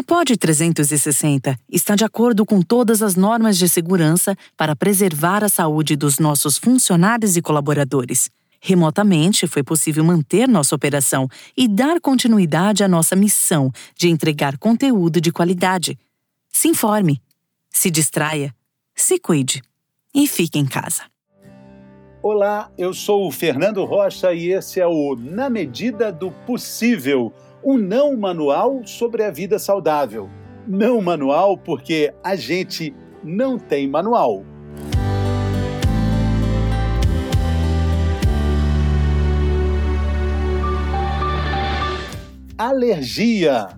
A POD 360 está de acordo com todas as normas de segurança para preservar a saúde dos nossos funcionários e colaboradores. Remotamente, foi possível manter nossa operação e dar continuidade à nossa missão de entregar conteúdo de qualidade. Se informe, se distraia, se cuide e fique em casa. Olá, eu sou o Fernando Rocha e esse é o Na Medida do Possível, um não manual sobre a vida saudável. Não manual porque a gente não tem manual. Alergia.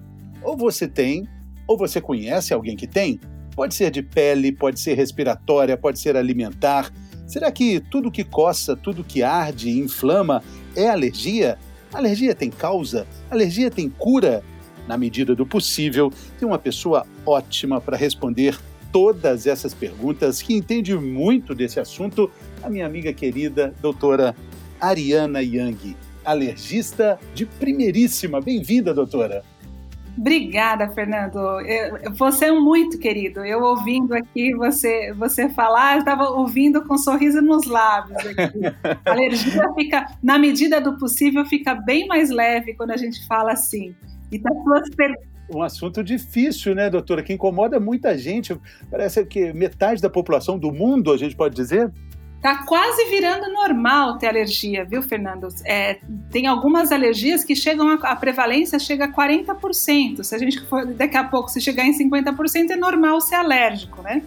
Ou você tem, ou você conhece alguém que tem. Pode ser de pele, pode ser respiratória, pode ser alimentar Será que tudo que coça, tudo que arde e inflama é alergia? Alergia tem causa? Alergia tem cura? Na medida do possível, tem uma pessoa ótima para responder todas essas perguntas, que entende muito desse assunto, a minha amiga querida, doutora Ariana Yang, alergista de primeiríssima. Bem-vinda, doutora. Obrigada, Fernando. Você é muito querido. Eu ouvindo aqui você você falar, eu estava ouvindo com um sorriso nos lábios. Aqui. A alergia fica, na medida do possível, fica bem mais leve quando a gente fala assim. E tá suas um assunto difícil, né, doutora? Que incomoda muita gente. Parece que metade da população do mundo, a gente pode dizer. Tá quase virando normal ter alergia, viu, Fernando? É, tem algumas alergias que chegam a, a, prevalência chega a 40%. Se a gente for daqui a pouco se chegar em 50% é normal ser alérgico, né?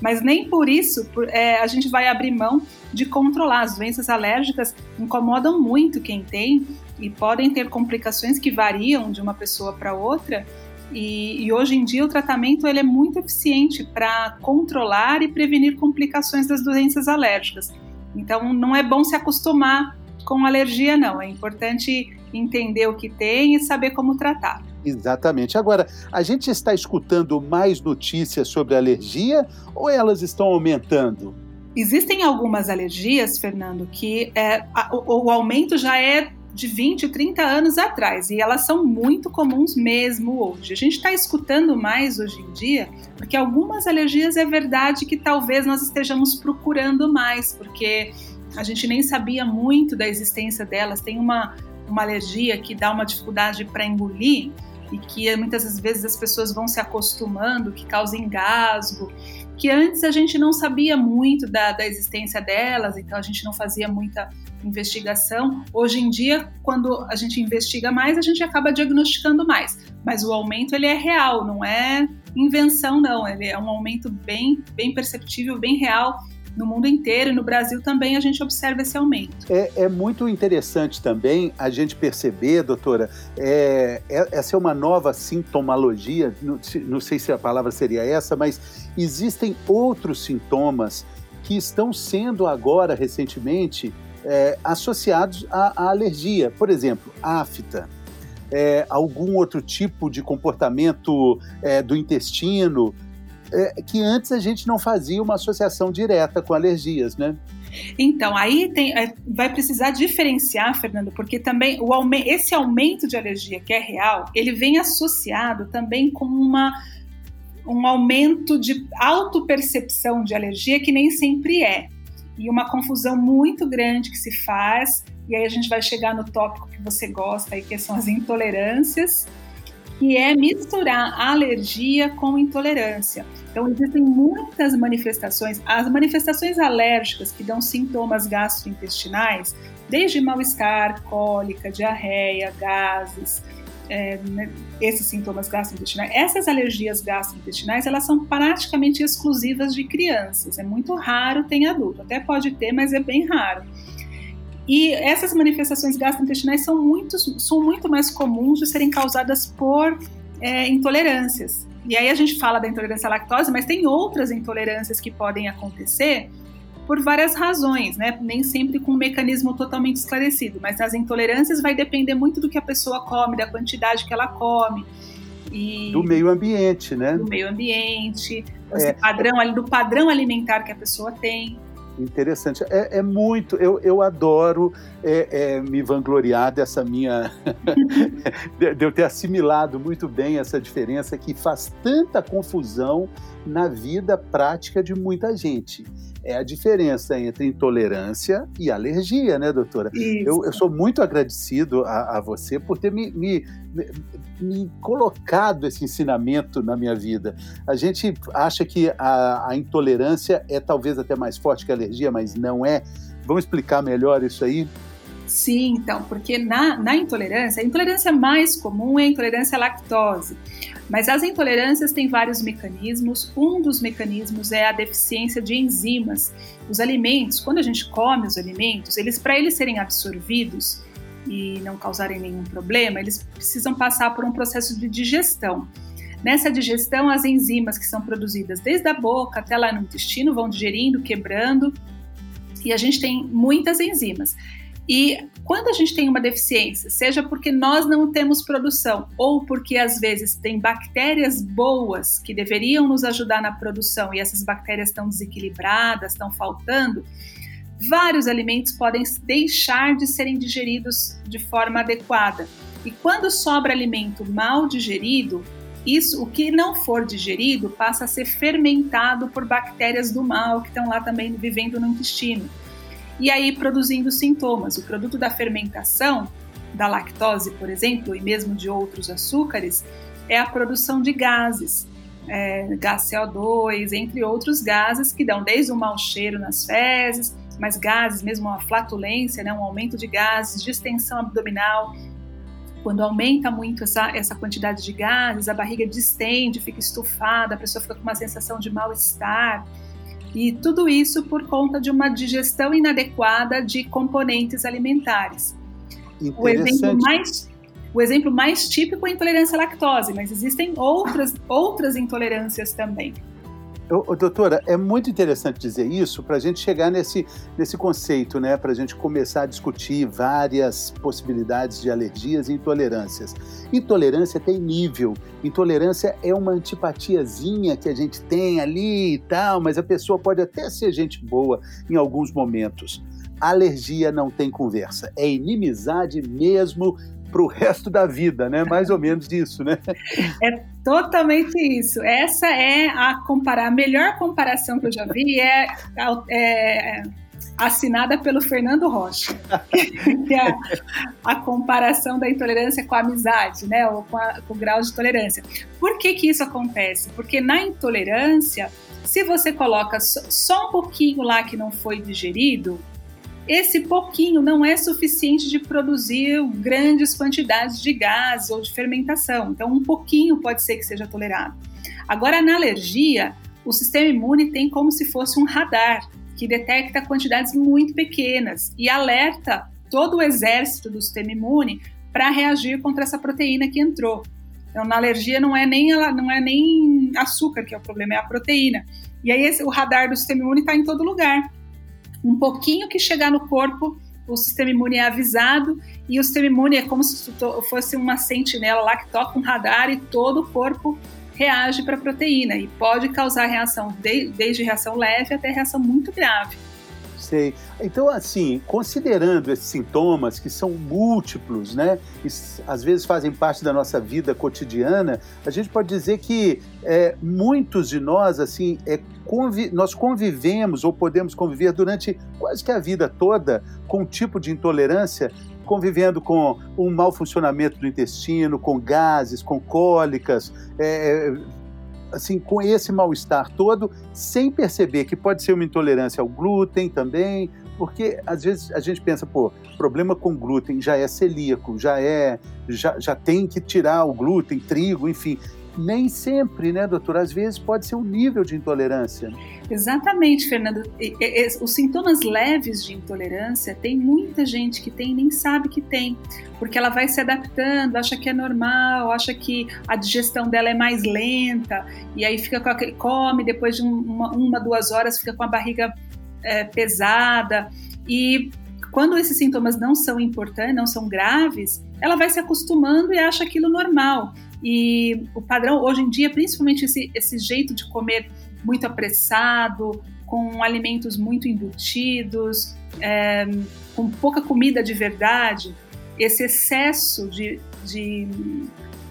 Mas nem por isso por, é, a gente vai abrir mão de controlar. As doenças alérgicas incomodam muito quem tem e podem ter complicações que variam de uma pessoa para outra. E, e, hoje em dia o tratamento ele é muito eficiente para controlar e prevenir complicações das doenças alérgicas. Então não é bom se acostumar com alergia, não. É importante entender o que tem e saber como tratar. Exatamente. Agora, a gente está escutando mais notícias sobre alergia ou elas estão aumentando? Existem algumas alergias, Fernando, que é, a, o, o aumento já é de 20, 30 anos atrás e elas são muito comuns mesmo hoje. A gente está escutando mais hoje em dia porque algumas alergias é verdade que talvez nós estejamos procurando mais, porque a gente nem sabia muito da existência delas. Tem uma, uma alergia que dá uma dificuldade para engolir e que muitas vezes as pessoas vão se acostumando, que causa engasgo que antes a gente não sabia muito da, da existência delas, então a gente não fazia muita investigação. Hoje em dia, quando a gente investiga mais, a gente acaba diagnosticando mais. Mas o aumento ele é real, não é invenção não. Ele é um aumento bem, bem perceptível, bem real no mundo inteiro e no Brasil também a gente observa esse aumento. É, é muito interessante também a gente perceber, doutora, é, é, essa é uma nova sintomologia, não, não sei se a palavra seria essa, mas existem outros sintomas que estão sendo agora, recentemente, é, associados à, à, alergia. Por exemplo, afta, é, algum outro tipo de comportamento é, do intestino, é, que antes a gente não fazia uma associação direta com alergias, né? Então, aí tem, é, vai precisar diferenciar, Fernando, porque também o, esse aumento de alergia que é real, ele vem associado também com uma, um aumento de autopercepção de alergia que nem sempre é. E uma confusão muito grande que se faz, e aí a gente vai chegar no tópico que você gosta, aí, que são as intolerâncias, que é misturar alergia com intolerância. Então, existem muitas manifestações. As manifestações alérgicas que dão sintomas gastrointestinais, desde mal-estar, cólica, diarreia, gases, é, né, esses sintomas gastrointestinais. Essas alergias gastrointestinais, elas são praticamente exclusivas de crianças. É muito raro ter adulto. Até pode ter, mas é bem raro. E essas manifestações gastrointestinais são muito, são muito mais comuns de serem causadas por é, intolerâncias. E aí a gente fala da intolerância à lactose, mas tem outras intolerâncias que podem acontecer por várias razões, né? Nem sempre com um mecanismo totalmente esclarecido, mas as intolerâncias vai depender muito do que a pessoa come, da quantidade que ela come. E do meio ambiente, né? Do meio ambiente, é. padrão, do padrão alimentar que a pessoa tem. Interessante. É, é muito. Eu, eu adoro é, é, me vangloriar dessa minha. de eu ter assimilado muito bem essa diferença que faz tanta confusão na vida prática de muita gente. É a diferença entre intolerância e alergia, né, doutora? Eu, eu, sou muito agradecido a, a você por ter me, me, me, colocado esse ensinamento na minha vida. A gente acha que a, a intolerância é talvez até mais forte que a alergia, mas não é. Vamos explicar melhor isso aí? Sim, então, porque na, na intolerância, a intolerância mais comum é a intolerância à lactose. Mas as intolerâncias têm vários mecanismos. Um dos mecanismos é a deficiência de enzimas. Os alimentos, quando a gente come os alimentos, eles para eles serem absorvidos e não causarem nenhum problema, eles precisam passar por um processo de digestão. Nessa digestão, as enzimas que são produzidas desde a boca até lá no intestino vão digerindo, quebrando, e a gente tem muitas enzimas. E quando a gente tem uma deficiência, seja porque nós não temos produção ou porque às vezes tem bactérias boas que deveriam nos ajudar na produção e essas bactérias estão desequilibradas, estão faltando, vários alimentos podem deixar de serem digeridos de forma adequada. E quando sobra alimento mal digerido, isso, o que não for digerido, passa a ser fermentado por bactérias do mal que estão lá também vivendo no intestino e aí produzindo sintomas. O produto da fermentação, da lactose, por exemplo, e mesmo de outros açúcares, é a produção de gases, é, gás CO2, entre outros gases que dão desde um mau cheiro nas fezes, mas gases, mesmo uma flatulência, né, um aumento de gases, distensão abdominal. Quando aumenta muito essa, essa quantidade de gases, a barriga distende, fica estufada, a pessoa fica com uma sensação de mal-estar. E tudo isso por conta de uma digestão inadequada de componentes alimentares. O exemplo mais o exemplo mais típico é a intolerância à lactose, mas existem outras, outras intolerâncias também. Ô, doutora, é muito interessante dizer isso para a gente chegar nesse, nesse conceito, né? Para a gente começar a discutir várias possibilidades de alergias e intolerâncias. Intolerância tem nível. Intolerância é uma antipatiazinha que a gente tem ali e tal, mas a pessoa pode até ser gente boa em alguns momentos. Alergia não tem conversa, é inimizade mesmo para o resto da vida, né? Mais ou menos isso, né? É totalmente isso. Essa é a comparar a melhor comparação que eu já vi é, é assinada pelo Fernando Rocha, que é a, comparação da intolerância com a amizade, né? Ou com, a, com o grau de tolerância. Por que que isso acontece? Porque na intolerância, se você coloca só um pouquinho lá que não foi digerido, esse pouquinho não é suficiente de produzir grandes quantidades de gás ou de fermentação. Então, um pouquinho pode ser que seja tolerado. Agora, na alergia, o sistema imune tem como se fosse um radar que detecta quantidades muito pequenas e alerta todo o exército do sistema imune para reagir contra essa proteína que entrou. Então, na alergia não é nem ela, não é nem açúcar que é o problema, é a proteína. E aí esse, o radar do sistema imune está em todo lugar um pouquinho que chegar no corpo, o sistema imune é avisado e o sistema imune é como se fosse uma sentinela lá que toca um radar e todo o corpo reage para a proteína e pode causar reação de, desde reação leve até reação muito grave. Sei. Então, assim, considerando esses sintomas que são múltiplos, né, e às vezes fazem parte da nossa vida cotidiana, a gente pode dizer que é, muitos de nós, assim, é, convi nós convivemos ou podemos conviver durante quase que a vida toda com um tipo de intolerância convivendo com um mau funcionamento do intestino, com gases, com cólicas, é, assim, com esse mal-estar todo, sem perceber que pode ser uma intolerância ao glúten também, porque às vezes a gente pensa, pô, problema com glúten já é celíaco, já é, já, já tem que tirar o glúten, trigo, enfim nem sempre, né, doutor? Às vezes pode ser um nível de intolerância. Exatamente, Fernando. Os sintomas leves de intolerância, tem muita gente que tem e nem sabe que tem, porque ela vai se adaptando, acha que é normal, acha que a digestão dela é mais lenta, e aí fica com aquele, come, depois de uma, uma duas horas fica com a barriga é, pesada, e quando esses sintomas não são importantes, não são graves, ela vai se acostumando e acha aquilo normal. E o padrão, hoje em dia, principalmente esse, esse jeito de comer muito apressado, com alimentos muito embutidos, é, com pouca comida de verdade, esse excesso de, de,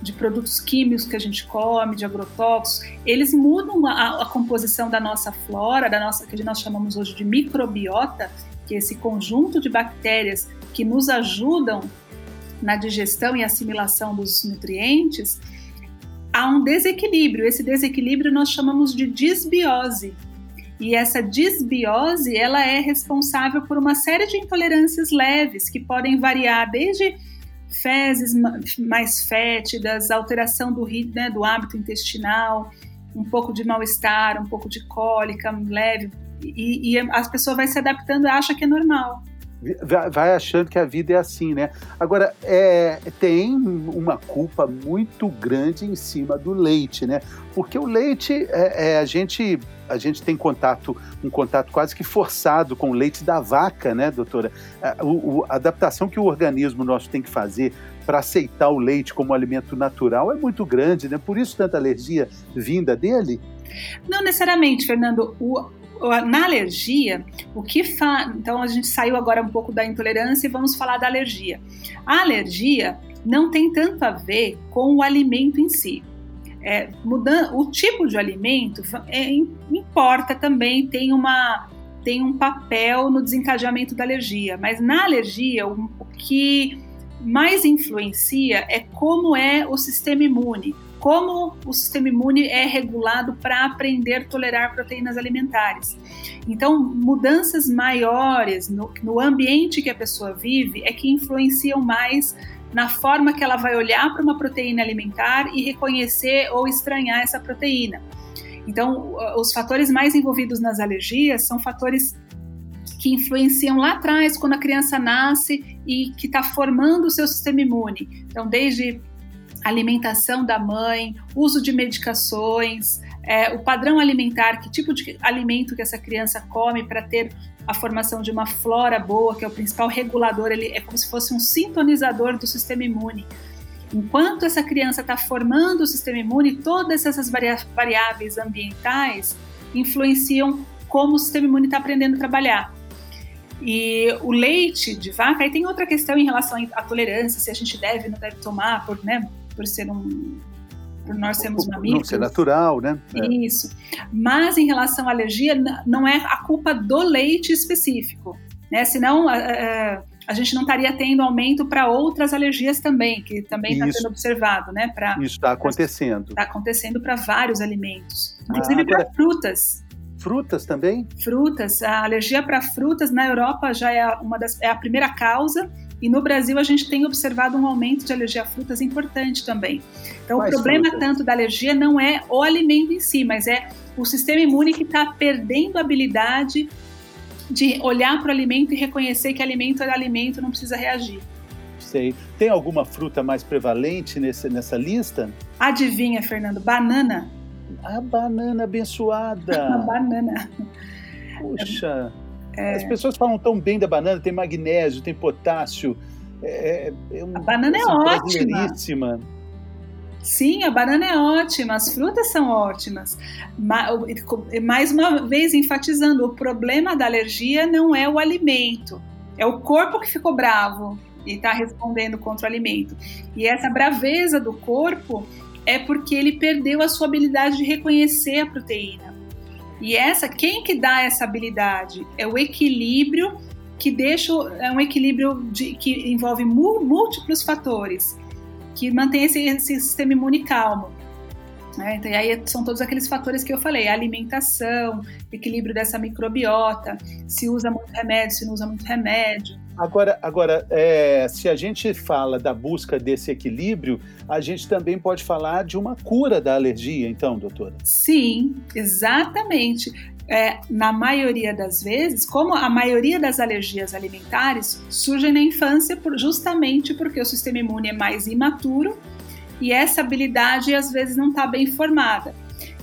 de, produtos químicos que a gente come, de agrotóxicos, eles mudam a, a, composição da nossa flora, da nossa que nós chamamos hoje de microbiota, que é esse conjunto de bactérias que nos ajudam na digestão e assimilação dos nutrientes, há um desequilíbrio. Esse desequilíbrio nós chamamos de disbiose. E essa disbiose, ela é responsável por uma série de intolerâncias leves que podem variar desde fezes mais fétidas, alteração do, né, do hábito intestinal, um pouco de mal-estar, um pouco de cólica leve, e, e a pessoa vai se adaptando e acha que é normal vai achando que a vida é assim, né? Agora, é, tem uma culpa muito grande em cima do leite, né? Porque o leite, é, é, a, gente, a gente tem contato, um contato quase que forçado com o leite da vaca, né, doutora? A, o, a adaptação que o organismo nosso tem que fazer para aceitar o leite como alimento natural é muito grande, né? Por isso tanta alergia vinda dele? Não necessariamente, Fernando. O, na alergia, o que faz. Então a gente saiu agora um pouco da intolerância e vamos falar da alergia. A alergia não tem tanto a ver com o alimento em si. É, mudando, o tipo de alimento é, importa também, tem, uma, tem um papel no desencadeamento da alergia, mas na alergia o, o que mais influencia é como é o sistema imune como o sistema imune é regulado para aprender a tolerar proteínas alimentares. Então, mudanças maiores no, no, ambiente que a pessoa vive é que influenciam mais na forma que ela vai olhar para uma proteína alimentar e reconhecer ou estranhar essa proteína. Então, os fatores mais envolvidos nas alergias são fatores que influenciam lá atrás, quando a criança nasce e que está formando o seu sistema imune. Então, desde alimentação da mãe, uso de medicações, é, o padrão alimentar, que tipo de alimento que essa criança come para ter a formação de uma flora boa, que é o principal regulador, ele é como se fosse um sintonizador do sistema imune. Enquanto essa criança está formando o sistema imune, todas essas variáveis ambientais influenciam como o sistema imune está aprendendo a trabalhar. E o leite de vaca, aí tem outra questão em relação à tolerância, se a gente deve ou não deve tomar, por, né, por ser um por nós sermos mamíferos. Não ser natural, né? É. Isso. Mas em relação à alergia, não é a culpa do leite específico, né? Senão a, a, a gente não estaria tendo aumento para outras alergias também, que também está sendo observado, né? Pra, Isso está acontecendo. Está acontecendo para vários alimentos, inclusive ah, para frutas. Frutas também? Frutas. A alergia para frutas na Europa já é uma das é a primeira causa e no Brasil a gente tem observado um aumento de alergia a frutas importante também. Então Quais o problema frutas? tanto da alergia não é o alimento em si, mas é o sistema imune que está perdendo a habilidade de olhar para o alimento e reconhecer que alimento é alimento, não precisa reagir. Sei. Tem alguma fruta mais prevalente nesse, nessa lista? Adivinha, Fernando? Banana. A banana abençoada. a banana. Puxa. É... As pessoas falam tão bem da banana, tem magnésio, tem potássio. É, é um, a banana é assim, é ótima. Sim, a banana é ótima, as frutas são ótimas. Mais uma vez enfatizando, o problema da alergia não é o alimento, é o corpo que ficou bravo e está respondendo contra o alimento. E essa braveza do corpo é porque ele perdeu a sua habilidade de reconhecer a proteína. E essa, quem que dá essa habilidade? É o equilíbrio que deixa, é um equilíbrio de, que envolve múltiplos fatores, que mantém esse, esse sistema imune calmo. Né? Então, aí são todos aqueles fatores que eu falei: alimentação, equilíbrio dessa microbiota, se usa muito remédio, se não usa muito remédio. Agora, agora é, se a gente fala da busca desse equilíbrio, a gente também pode falar de uma cura da alergia, então, doutora? Sim, exatamente. É, na maioria das vezes, como a maioria das alergias alimentares surgem na infância por, justamente porque o sistema imune é mais imaturo e essa habilidade às vezes não está bem formada.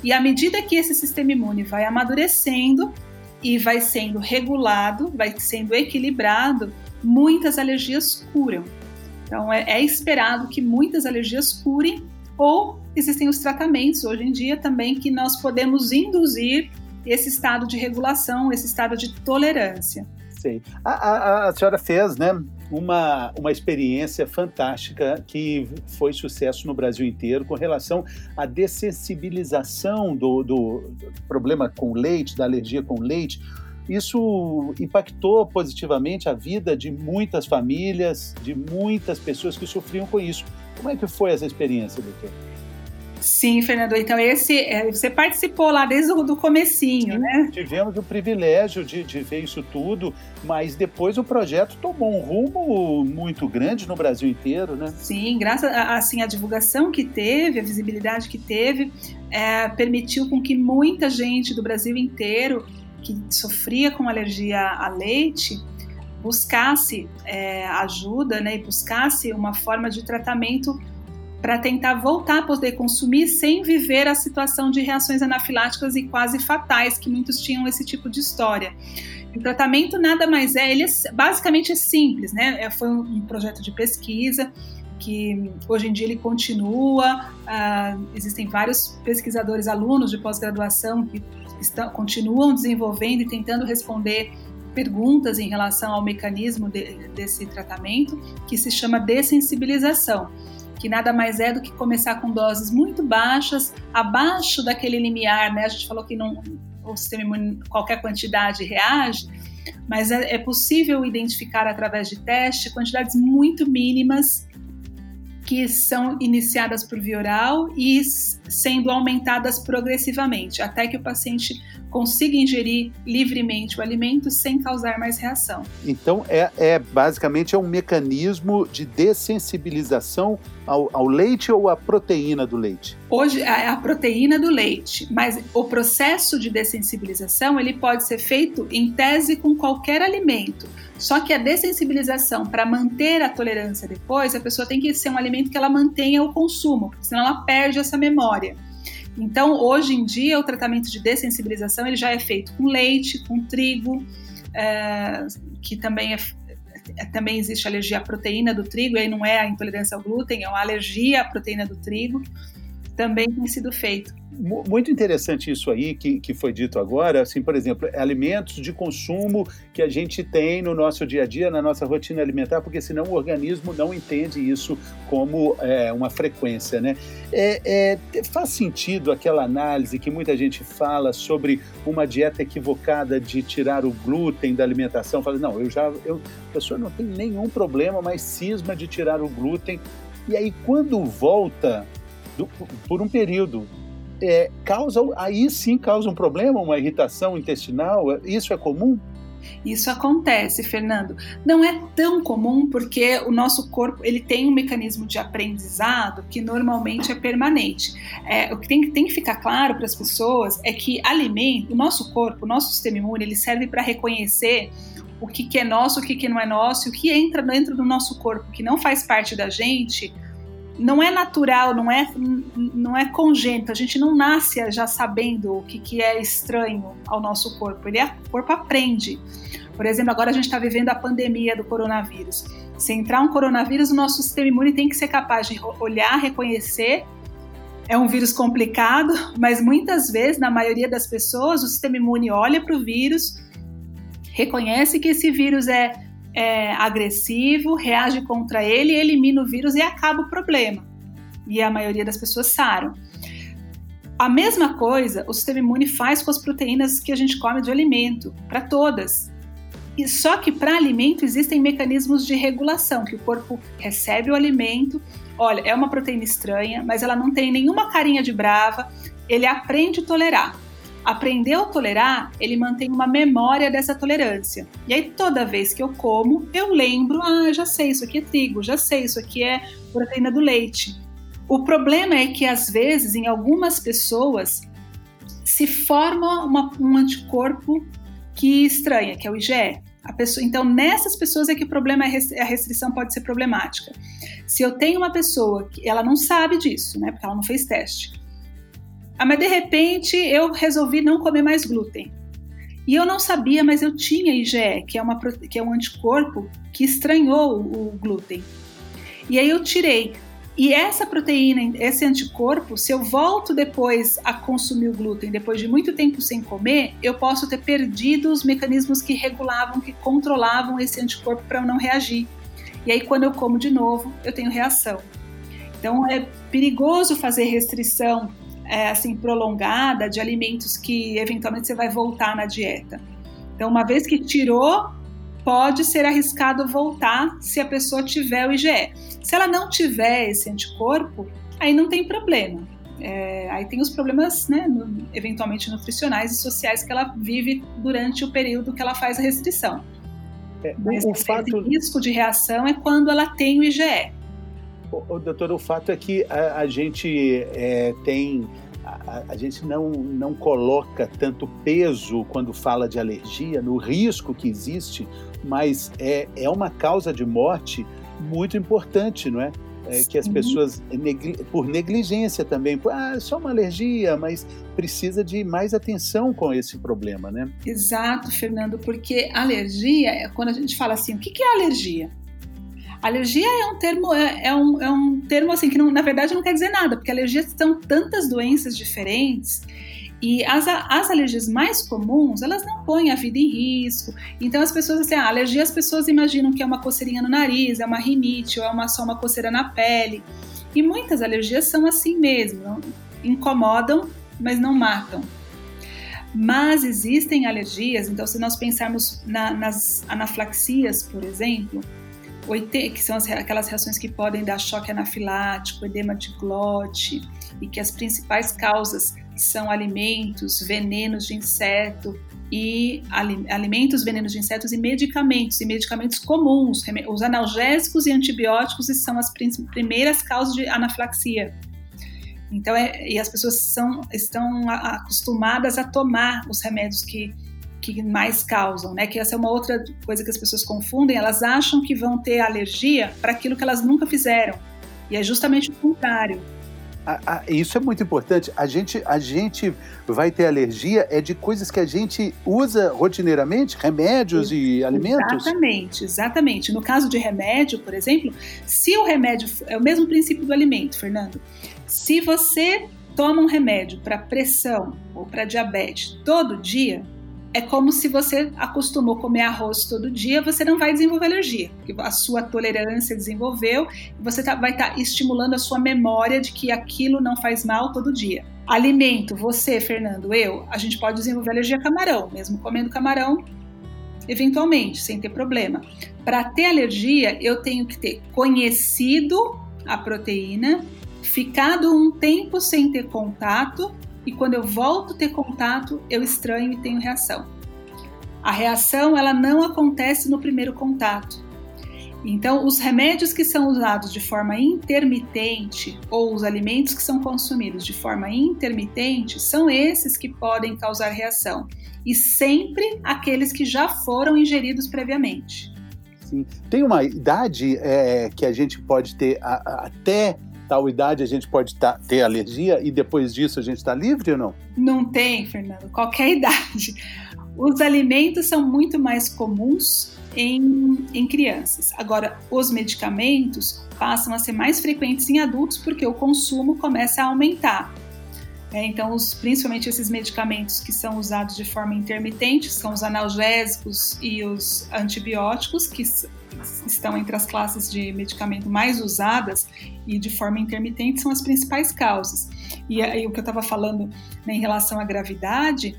E à medida que esse sistema imune vai amadurecendo e vai sendo regulado, vai sendo equilibrado, muitas alergias curam. Então, é, é esperado que muitas alergias curem, ou existem os tratamentos hoje em dia também que nós podemos induzir esse estado de regulação, esse estado de tolerância. Sei. A, a, a senhora fez, né, uma, uma experiência fantástica que foi sucesso no Brasil inteiro com relação à dessensibilização do, do problema com leite, da alergia com leite. Isso impactou positivamente a vida de muitas famílias, de muitas pessoas que sofriam com isso. Como é que foi essa experiência, doutor? Sim, Fernando. Então, esse é, você participou lá desde o comecinho, Sim, né? Tivemos o privilégio de, de, ver isso tudo, mas depois o projeto tomou um rumo muito grande no Brasil inteiro, né? Sim, graças a assim, a divulgação que teve, a visibilidade que teve, é, permitiu com que muita gente do Brasil inteiro que sofria com alergia a leite buscasse é, ajuda né, e buscasse uma forma de tratamento para tentar voltar a poder consumir sem viver a situação de reações anafiláticas e quase fatais, que muitos tinham esse tipo de história. O tratamento nada mais é, ele é, basicamente é simples, né? É, foi um projeto de pesquisa que hoje em dia ele continua. Uh, existem vários pesquisadores, alunos de pós-graduação que estão, continuam desenvolvendo e tentando responder perguntas em relação ao mecanismo de, desse tratamento, que se chama dessensibilização que nada mais é do que começar com doses muito baixas, abaixo daquele limiar, né? A gente falou que não, o sistema imune, qualquer quantidade reage, mas é, é possível identificar através de teste quantidades muito mínimas que são iniciadas por via oral e sendo aumentadas progressivamente, até que o paciente consiga ingerir livremente o alimento sem causar mais reação. Então, é, é basicamente é um mecanismo de dessensibilização ao, ao, leite ou à proteína do leite? Hoje é a proteína do leite, mas o processo de dessensibilização ele pode ser feito em tese com qualquer alimento. Só que a dessensibilização para manter a tolerância depois, a pessoa tem que ser um alimento que ela mantenha o consumo, porque senão ela perde essa memória. Então, hoje em dia, o tratamento de dessensibilização ele já é feito com leite, com trigo, é, que também é, é, também existe alergia à proteína do trigo, e aí não é a intolerância ao glúten, é uma alergia à proteína do trigo, também tem sido feito. Muito interessante isso aí que, que foi dito agora, assim, por exemplo, alimentos de consumo que a gente tem no nosso dia a dia, na nossa rotina alimentar, porque senão o organismo não entende isso como é, uma frequência, né? É, é, faz sentido aquela análise que muita gente fala sobre uma dieta equivocada de tirar o glúten da alimentação, fala, não, eu já, eu, a pessoa não tem nenhum problema, mas cisma de tirar o glúten, e aí quando volta do, por um período é, causa, aí sim causa um problema, uma irritação intestinal? Isso é comum? Isso acontece, Fernando. Não é tão comum porque o nosso corpo ele tem um mecanismo de aprendizado que normalmente é permanente. É, o que tem, tem que ficar claro para as pessoas é que alimento, o nosso corpo, o nosso sistema imune, ele serve para reconhecer o que, que, é nosso, o que, que não é nosso, o que entra dentro do nosso corpo que não faz parte da gente, não é natural, não é, não é congênito. A gente não nasce já sabendo o que, que é estranho ao nosso corpo. Ele é, o corpo aprende. Por exemplo, agora a gente está vivendo a pandemia do coronavírus. Se entrar um coronavírus, o nosso sistema imune tem que ser capaz de olhar, reconhecer. É um vírus complicado, mas muitas vezes, na maioria das pessoas, o sistema imune olha para o vírus, reconhece que esse vírus é é, agressivo, reage contra ele, elimina o vírus e acaba o problema. E a maioria das pessoas saram. A mesma coisa o sistema imune faz com as proteínas que a gente come de alimento, para todas. E só que para alimento existem mecanismos de regulação, que o corpo recebe o alimento, olha, é uma proteína estranha, mas ela não tem nenhuma carinha de brava, ele aprende a tolerar aprendeu a tolerar, ele mantém uma memória dessa tolerância. E aí toda vez que eu como, eu lembro, ah, já sei, isso aqui é trigo, já sei, isso aqui é proteína do leite. O problema é que às vezes em algumas pessoas se forma uma, um anticorpo que estranha, que é o IgE. Pessoa, então, nessas pessoas é que o problema é a restrição pode ser problemática. Se eu tenho uma pessoa que ela não sabe disso, né, porque ela não fez teste, ah, mas de repente eu resolvi não comer mais glúten. E eu não sabia, mas eu tinha IgE, que é, uma, que é um anticorpo que estranhou o glúten. E aí eu tirei. E essa proteína, esse anticorpo, se eu volto depois a consumir o glúten, depois de muito tempo sem comer, eu posso ter perdido os mecanismos que regulavam, que controlavam esse anticorpo para eu não reagir. E aí, quando eu como de novo, eu tenho reação. Então, é perigoso fazer restrição é, assim prolongada de alimentos que eventualmente você vai voltar na dieta. Então, uma vez que tirou, pode ser arriscado voltar se a pessoa tiver o IgE. Se ela não tiver esse anticorpo, aí não tem problema. É, aí tem os problemas, né, no, eventualmente nutricionais e sociais que ela vive durante o período que ela faz a restrição. É, Mas o, fato... risco de reação é quando ela tem o IgE. O, doutor, o fato é que a, a gente é, tem a, a, gente não, não coloca tanto peso quando fala de alergia no risco que existe, mas é, é uma causa de morte muito importante, não é? É, que as pessoas, por negligência também, ah, só uma alergia, mas precisa de mais atenção com esse problema, né? Exato, Fernando, porque alergia, é quando a gente fala assim, o que é alergia? Alergia é um termo, é, é, um, é um termo assim que não, na verdade não quer dizer nada, porque alergias são tantas doenças diferentes e as, as alergias mais comuns, elas não põem a vida em risco. Então as pessoas assim, a ah, alergia as pessoas imaginam que é uma coceirinha no nariz, é uma rinite ou é uma, só uma coceira na pele. E muitas alergias são assim mesmo, incomodam, mas não matam. Mas existem alergias, então se nós pensarmos na, nas anaflaxias, por exemplo, que são aquelas reações que podem dar choque anafilático, edema de glote, e que as principais causas são alimentos, venenos de inseto e alimentos, venenos de insetos e medicamentos, e medicamentos comuns, os analgésicos e antibióticos são as primeiras causas de anafilaxia. Então, é, e as pessoas são, estão acostumadas a tomar os remédios que que mais causam, né? Que essa é uma outra coisa que as pessoas confundem. Elas acham que vão ter alergia para aquilo que elas nunca fizeram. E é justamente o contrário. isso é muito importante. A gente, a gente vai ter alergia é de coisas que a gente usa rotineiramente, remédios e alimentos? Exatamente, exatamente. No caso de remédio, por exemplo, se o remédio é o mesmo princípio do alimento, Fernando. Se você toma um remédio para pressão ou para diabetes todo dia, é como se você acostumou a comer arroz todo dia, você não vai desenvolver alergia, porque a sua tolerância desenvolveu você tá, vai estar tá estimulando a sua memória de que aquilo não faz mal todo dia. Alimento, você, Fernando, eu, a gente pode desenvolver alergia a camarão, mesmo comendo camarão, eventualmente, sem ter problema. Para ter alergia, eu tenho que ter conhecido a proteína, ficado um tempo sem ter contato e quando eu volto a ter contato, eu estranho e tenho reação. A reação ela não acontece no primeiro contato. Então, os remédios que são usados de forma intermitente ou os alimentos que são consumidos de forma intermitente são esses que podem causar reação e sempre aqueles que já foram ingeridos previamente. Sim. Tem uma idade é, que a gente pode ter a, a, até tal idade a gente pode tá, ter alergia e depois disso a gente está livre ou não? Não tem, Fernando. Qualquer idade. Os alimentos são muito mais comuns em, em crianças. Agora, os medicamentos passam a ser mais frequentes em adultos porque o consumo começa a aumentar. É, então, os, principalmente esses medicamentos que são usados de forma intermitente, são os analgésicos e os antibióticos, que estão entre as classes de medicamento mais usadas e de forma intermitente, são as principais causas. E aí, o que eu estava falando né, em relação à gravidade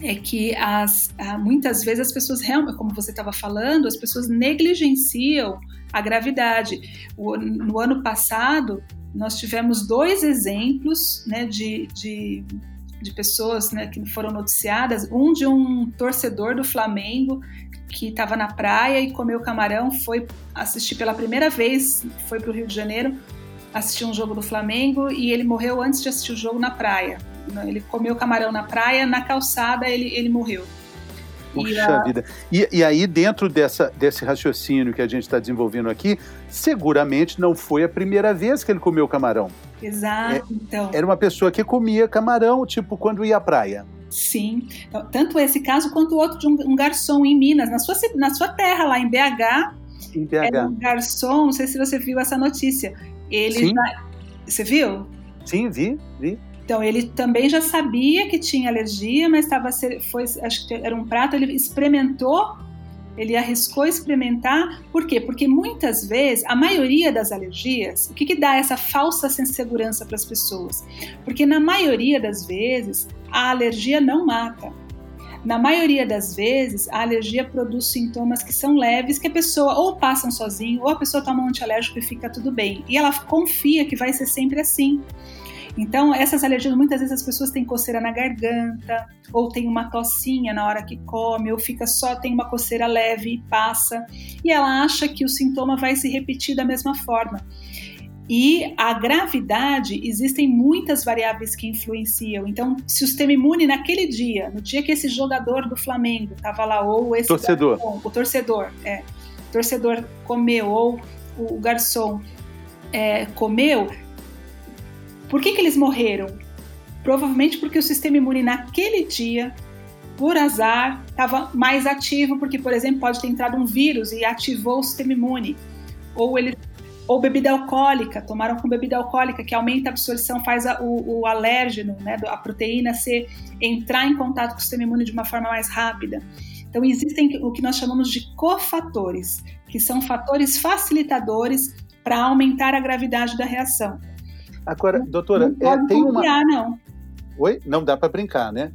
é que as, muitas vezes as pessoas realmente, como você estava falando, as pessoas negligenciam a gravidade. No ano passado, nós tivemos dois exemplos né, de, de, de pessoas né, que foram noticiadas, um de um torcedor do Flamengo que estava na praia e comeu camarão, foi assistir pela primeira vez, foi para o Rio de Janeiro assistir um jogo do Flamengo e ele morreu antes de assistir o jogo na praia. Ele comeu camarão na praia, na calçada ele, ele morreu. Puxa e, a... vida. E, e, aí, dentro dessa, desse raciocínio que a gente está desenvolvendo aqui, seguramente não foi a primeira vez que ele comeu camarão. Exato, é, então. Era uma pessoa que comia camarão, tipo, quando ia à praia. Sim. Então, tanto esse caso quanto o outro de um, um, garçom em Minas, na sua, na sua terra, lá em BH. Em BH. Era um garçom, não sei se você viu essa notícia. Ele Sim. Você viu? Sim, vi, vi. Então ele também já sabia que tinha alergia, mas estava foi acho que era um prato, ele experimentou, ele arriscou experimentar. Por quê? Porque muitas vezes a maioria das alergias, o que, que dá essa falsa segurança para as pessoas? Porque na maioria das vezes a alergia não mata. Na maioria das vezes, a alergia produz sintomas que são leves, que a pessoa ou passa sozinho, ou a pessoa toma um antialérgico e fica tudo bem. E ela confia que vai ser sempre assim. Então, essas alergias, muitas vezes as pessoas têm coceira na garganta, ou tem uma tocinha na hora que come, ou fica só, tem uma coceira leve e passa, e ela acha que o sintoma vai se repetir da mesma forma. E a gravidade, existem muitas variáveis que influenciam. Então, se o sistema imune naquele dia, no dia que esse jogador do Flamengo estava lá, ou esse torcedor, garçom, o torcedor, é, o torcedor comeu, ou o garçom é, comeu, por que, que eles morreram? Provavelmente porque o sistema imune naquele dia, por azar, estava mais ativo, porque, por exemplo, pode ter entrado um vírus e ativou o sistema imune. Ou ou bebida alcoólica, tomaram com bebida alcoólica, que aumenta a absorção, faz a, o, o, alérgeno, né, a proteína ser, entrar em contato com o sistema imune de uma forma mais rápida. Então, existem o que nós chamamos de cofatores, que são fatores facilitadores para aumentar a gravidade da reação. Agora, doutora, não pode é, tem confiar, uma. Não. Oi? Não dá para brincar, né?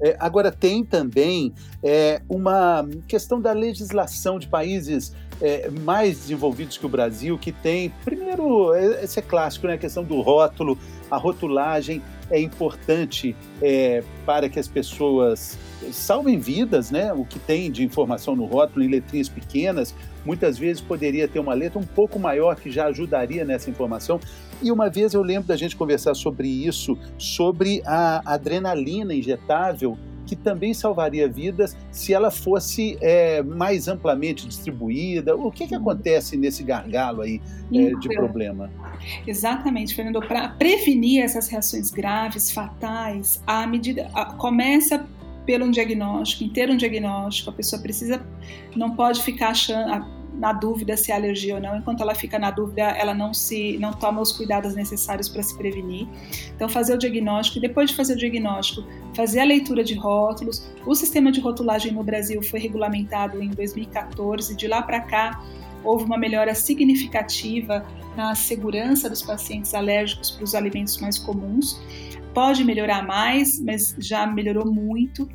É, agora, tem também é, uma questão da legislação de países é, mais desenvolvidos que o Brasil, que tem, primeiro, é, esse é clássico, né? A questão do rótulo, a rotulagem é importante é, para que as pessoas salvem vidas, né? O que tem de informação no rótulo em letrinhas pequenas, muitas vezes poderia ter uma letra um pouco maior que já ajudaria nessa informação. E uma vez eu lembro da gente conversar sobre isso, sobre a adrenalina injetável, que também salvaria vidas se ela fosse é, mais amplamente distribuída. O que, que uhum. acontece nesse gargalo aí é, de problema? Exatamente, Fernando. Para prevenir essas reações graves, fatais, a medida a, começa pelo diagnóstico, ter um diagnóstico, a pessoa precisa, não pode ficar achando, na dúvida se é alergia ou não. Enquanto ela fica na dúvida, ela não se não toma os cuidados necessários para se prevenir. Então, fazer o diagnóstico e depois de fazer o diagnóstico, fazer a leitura de rótulos. O sistema de rotulagem no Brasil foi regulamentado em 2014. De lá para cá, houve uma melhora significativa na segurança dos pacientes alérgicos para os alimentos mais comuns pode melhorar mais, mas já melhorou muito.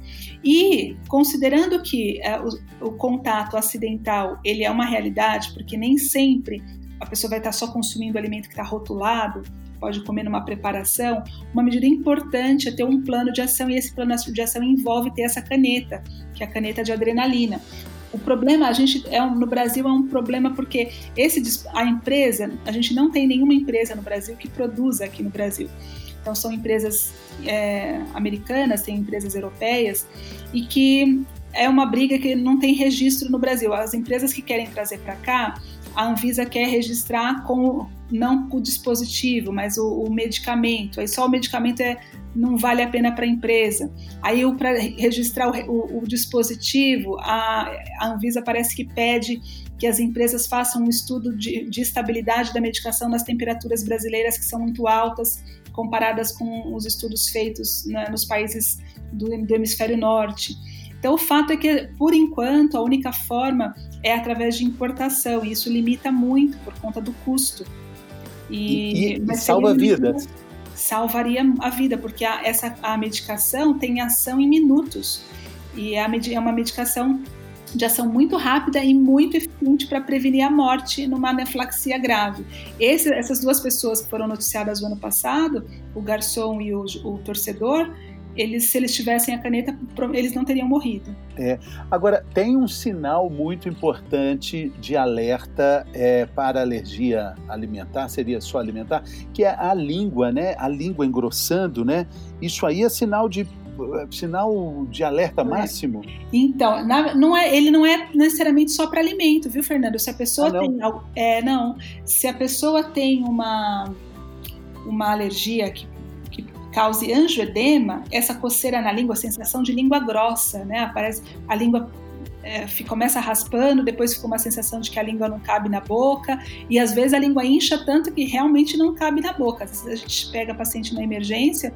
E considerando que é, o, o, contato acidental ele é uma realidade, porque nem sempre a pessoa vai estar só consumindo alimento que está rotulado, pode comer numa preparação, uma medida importante é ter um plano de ação e esse plano de ação envolve ter essa caneta, que é a caneta de adrenalina. O problema, a gente é no Brasil é um problema porque esse a empresa, a gente não tem nenhuma empresa no Brasil que produza aqui no Brasil. Então, são empresas é, americanas, tem empresas europeias, e que é uma briga que não tem registro no Brasil. As empresas que querem trazer para cá, a Anvisa quer registrar com não o dispositivo, mas o, o medicamento. Aí só o medicamento é, não vale a pena para a empresa. Aí para registrar o, o, o dispositivo, a, a, Anvisa parece que pede que as empresas façam um estudo de, de estabilidade da medicação nas temperaturas brasileiras que são muito altas comparadas com os estudos feitos né, nos países do, do hemisfério norte. Então, o fato é que, por enquanto, a única forma é através de importação, e isso limita muito por conta do custo. E, e, e salva vidas. Salvaria a vida, porque a, essa, a medicação tem ação em minutos. E é, uma medicação de ação muito rápida e muito eficiente para prevenir a morte numa anaflaxia grave. Esse, essas duas pessoas que foram noticiadas no ano passado, o garçom e o, o torcedor, eles, se eles tivessem a caneta, eles não teriam morrido. É. Agora, tem um sinal muito importante de alerta é, para alergia alimentar, seria só alimentar, que é a língua, né? A língua engrossando, né? Isso aí é sinal de sinal de alerta máximo? Então, na, não é, ele não é necessariamente só para alimento, viu, Fernando? Se a pessoa ah, tem é, não, se a pessoa tem uma uma alergia que, que cause angioedema, essa coceira na língua, sensação de língua grossa, né? Aparece a língua é, começa raspando, depois fica uma sensação de que a língua não cabe na boca, e às vezes a língua incha tanto que realmente não cabe na boca. Às vezes a gente pega paciente na emergência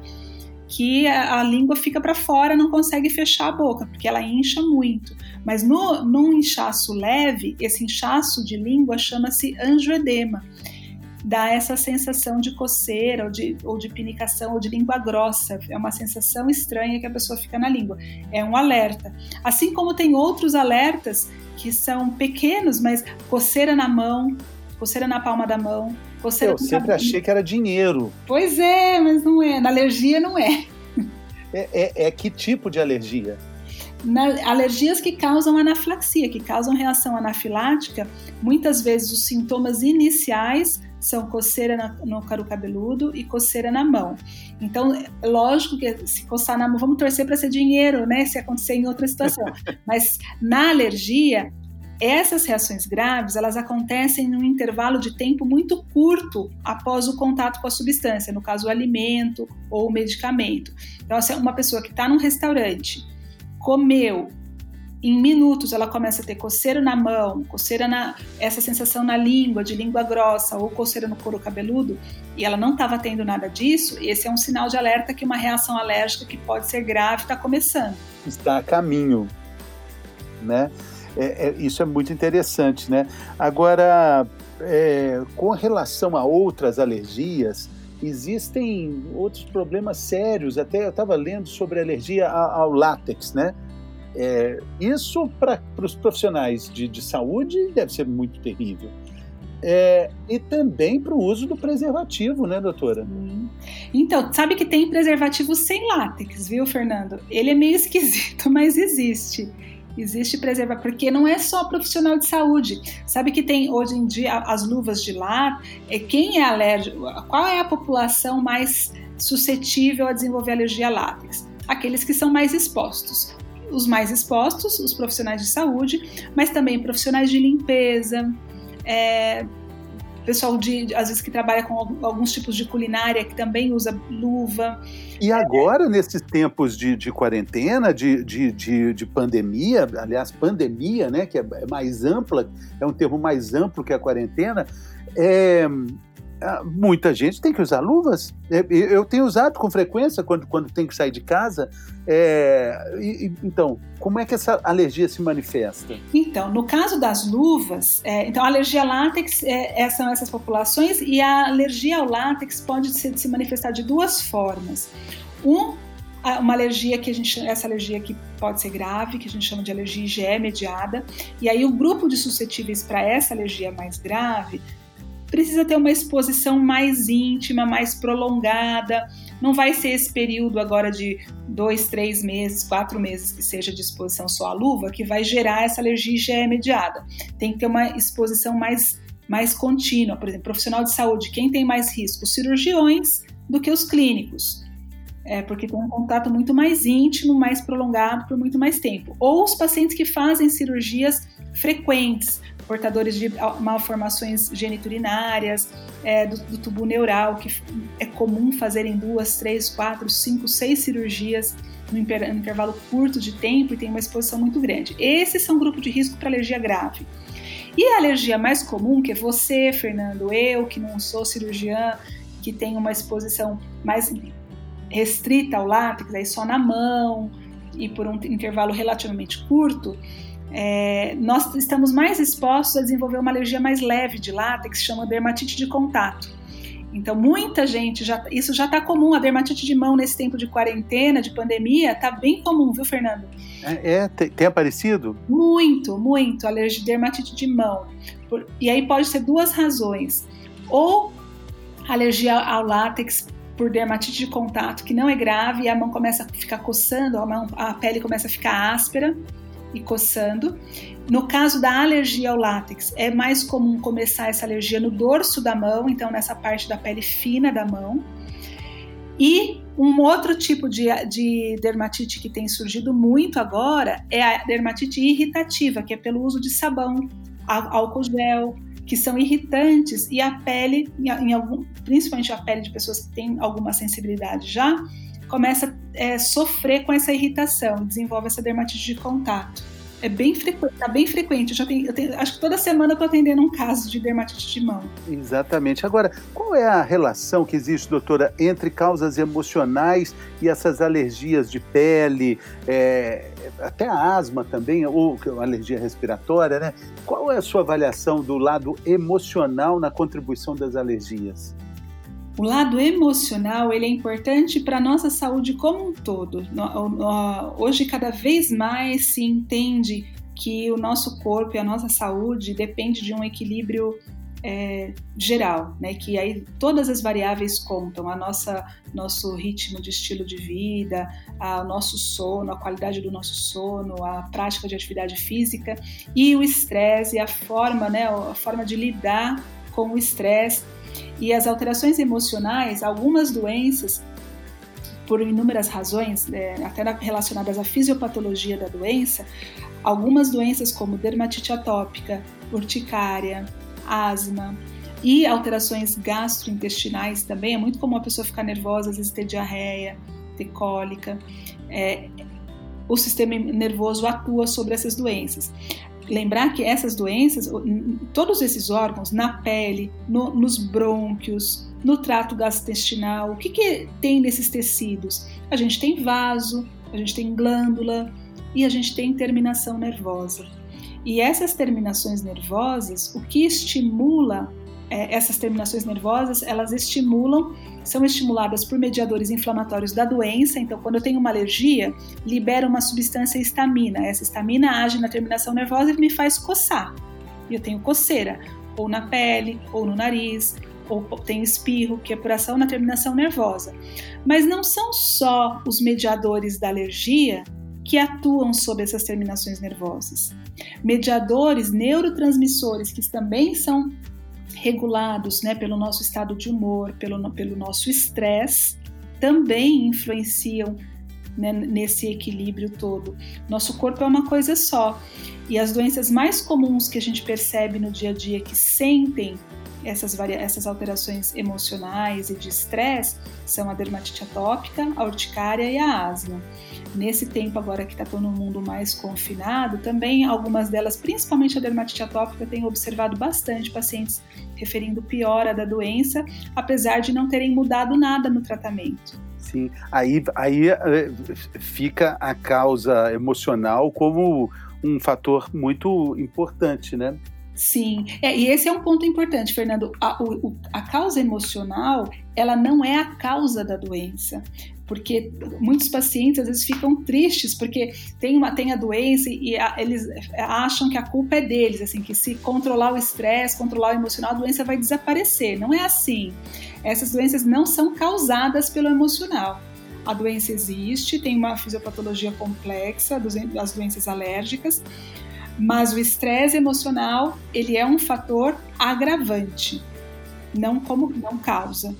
que a, a língua fica para fora, não consegue fechar a boca, porque ela incha muito. Mas no, num inchaço leve, esse inchaço de língua chama-se angioedema dá essa sensação de coceira ou de, ou de pinicação ou de língua grossa. É uma sensação estranha que a pessoa fica na língua. É um alerta. Assim como tem outros alertas que são pequenos, mas coceira na mão, coceira na palma da mão, coceira Eu sempre achei que era dinheiro. Pois é, mas não é. Na alergia não é. É, é, é que tipo de alergia? Na, alergias que causam anafilaxia, que causam reação anafilática, muitas vezes os sintomas iniciais são coceira na, no caro cabeludo e coceira na mão. Então, lógico que se coçar na mão, vamos torcer para ser dinheiro, né? Se acontecer em outra situação. Mas na alergia, essas reações graves, elas acontecem num intervalo de tempo muito curto após o contato com a substância, no caso o alimento ou o medicamento. Então, se uma pessoa que está num restaurante, comeu, em minutos ela começa a ter coceira na mão, coceira na essa sensação na língua, de língua grossa ou coceira no couro cabeludo, e ela não estava tendo nada disso, esse é um sinal de alerta que uma reação alérgica que pode ser grave está começando. Está a caminho, né? É, é, isso é muito interessante, né? Agora, é, com relação a outras alergias, existem outros problemas sérios. Até eu estava lendo sobre alergia ao látex, né? É, isso para os profissionais de, de, saúde deve ser muito terrível. É, e também para o uso do preservativo, né, doutora? Então, sabe que tem preservativo sem látex, viu, Fernando? Ele é meio esquisito, mas existe. Existe preservar, porque não é só profissional de saúde. Sabe que tem hoje em dia as luvas de lá, é quem é alérgico, qual é a população mais suscetível a desenvolver alergia a látex? Aqueles que são mais expostos os mais expostos, os profissionais de saúde, mas também profissionais de limpeza, é, pessoal de, às vezes que trabalha com alguns tipos de culinária que também usa luva. E agora, nesses tempos de, de quarentena, de, de, de, de, pandemia, aliás, pandemia, né, que é, é mais ampla, é um termo mais amplo que a quarentena, é, muita gente tem que usar luvas. É, eu tenho usado com frequência quando, quando tenho que sair de casa. É, e, então, como é que essa alergia se manifesta? Então, no caso das luvas, é, então a alergia ao látex é, é, são essas populações e a alergia ao látex pode se, se manifestar de duas formas. Um, uma alergia que a gente essa alergia que pode ser grave, que a gente chama de alergia IgE mediada, e aí o grupo de suscetíveis para essa alergia mais grave precisa ter uma exposição mais íntima, mais prolongada. Não vai ser esse período agora de dois, três meses, quatro meses que seja de exposição só à luva que vai gerar essa alergia imediata. Tem que ter uma exposição mais, mais contínua. Por exemplo, profissional de saúde, quem tem mais risco? Os cirurgiões do que os clínicos. É, porque tem um contato muito mais íntimo, mais prolongado por muito mais tempo. Ou os pacientes que fazem cirurgias frequentes, portadores de malformações geniturinárias, é, do, do, tubo neural, que é comum fazerem duas, três, quatro, cinco, seis cirurgias no intervalo curto de tempo e tem uma exposição muito grande. Esses são grupo de risco para alergia grave. E a alergia mais comum, que é você, Fernando, eu, que não sou cirurgiã, que tem uma exposição mais restrita ao látex, aí só na mão e por um intervalo relativamente curto, é, nós estamos mais expostos a desenvolver uma alergia mais leve de látex, que chama dermatite de contato. Então, muita gente já. Isso já está comum. A dermatite de mão nesse tempo de quarentena, de pandemia, está bem comum, viu, Fernando? É, é tem, tem, aparecido? Muito, muito. Alergia de dermatite de mão. Por, e aí pode ser duas razões. Ou alergia ao látex por dermatite de contato, que não é grave, e a mão começa a ficar coçando, a, mão, a pele começa a ficar áspera e coçando. No caso da alergia ao látex, é mais comum começar essa alergia no dorso da mão, então nessa parte da pele fina da mão. E um outro tipo de, de, dermatite que tem surgido muito agora é a dermatite irritativa, que é pelo uso de sabão, álcool gel, que são irritantes e a pele, em algum, principalmente a pele de pessoas que têm alguma sensibilidade já, começa a é, sofrer com essa irritação, desenvolve essa dermatite de contato. É bem frequente, tá bem frequente. Eu já tenho, eu tenho, acho que toda semana eu tô atendendo um caso de dermatite de mão. Exatamente. Agora, qual é a relação que existe, doutora, entre causas emocionais e essas alergias de pele, é, até a asma também, ou alergia respiratória, né? Qual é a sua avaliação do lado emocional na contribuição das alergias? O lado emocional ele é importante para a nossa saúde como um todo. Hoje, cada vez mais se entende que o nosso corpo e a nossa saúde depende de um equilíbrio é, geral, né? Que aí todas as variáveis contam, a nossa nosso ritmo de estilo de vida, o nosso sono, a qualidade do nosso sono, a prática de atividade física e o estresse a forma, né? A forma de lidar com o estresse e as alterações emocionais, algumas doenças, por inúmeras razões, é, até relacionadas à fisiopatologia da doença, algumas doenças como dermatite atópica, urticária, asma e alterações gastrointestinais também. É muito comum a pessoa ficar nervosa, às vezes ter diarreia, ter cólica. É, o sistema nervoso atua sobre essas doenças lembrar que essas doenças, todos esses órgãos, na pele, no, nos brônquios, no trato gastrointestinal, o que, que tem nesses tecidos? A gente tem vaso, a gente tem glândula e a gente tem terminação nervosa. E essas terminações nervosas, o que estimula é, essas terminações nervosas, elas estimulam, são estimuladas por mediadores inflamatórios da doença. Então, quando eu tenho uma alergia, libera uma substância histamina. Essa histamina age na terminação nervosa e me faz coçar. E eu tenho coceira, ou na pele, ou no nariz, ou tenho espirro, que é por ação na terminação nervosa. Mas não são só os mediadores da alergia que atuam sobre essas terminações nervosas. Mediadores neurotransmissores que também são regulados né, pelo nosso estado de humor, pelo, pelo nosso estresse, também influenciam né, nesse equilíbrio todo. Nosso corpo é uma coisa só. E as doenças mais comuns que a gente percebe no dia a dia que sentem essas, essas alterações emocionais e de estresse são a dermatite atópica, a urticária e a asma. Nesse tempo agora que está todo mundo mais confinado, também algumas delas, principalmente a dermatite atópica, tenho observado bastante pacientes referindo piora da doença, apesar de não terem mudado nada no tratamento. Sim, aí, aí eh, fica a causa emocional como um fator muito importante, né? Sim, é, e esse é um ponto importante, Fernando. A, o, a, causa emocional, ela não é a causa da doença, porque muitos pacientes às vezes ficam tristes porque tem, uma, tem a doença e a, eles acham que a culpa é deles, assim, que se controlar o estresse, controlar o emocional, a doença vai desaparecer. Não é assim. Essas doenças não são causadas pelo emocional. A doença existe, tem uma fisiopatologia complexa das doenças alérgicas, mas o estresse emocional, ele é um fator agravante, não como não causa.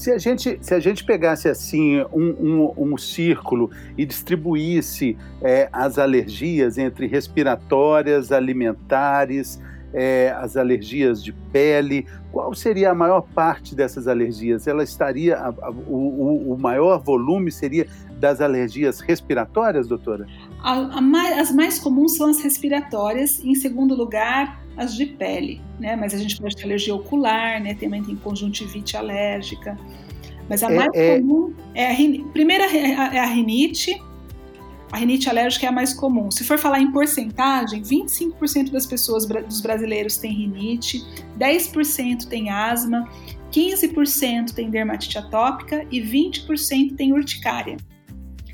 Se a gente, se a gente pegasse assim um, um, um círculo e distribuísse é, as alergias entre respiratórias, alimentares, é, as alergias de pele, qual seria a maior parte dessas alergias? Ela estaria, a, a, o, o maior volume seria das alergias respiratórias, doutora? As mais comuns são as respiratórias, em segundo lugar, as de pele, né? Mas a gente pode ter alergia ocular, né? Também tem conjuntivite alérgica. Mas a é, mais é... comum é a rinite. Primeira é a rinite, a rinite alérgica é a mais comum. Se for falar em porcentagem, 25% das pessoas dos brasileiros têm rinite, 10% tem asma, 15% tem dermatite atópica e 20% tem urticária.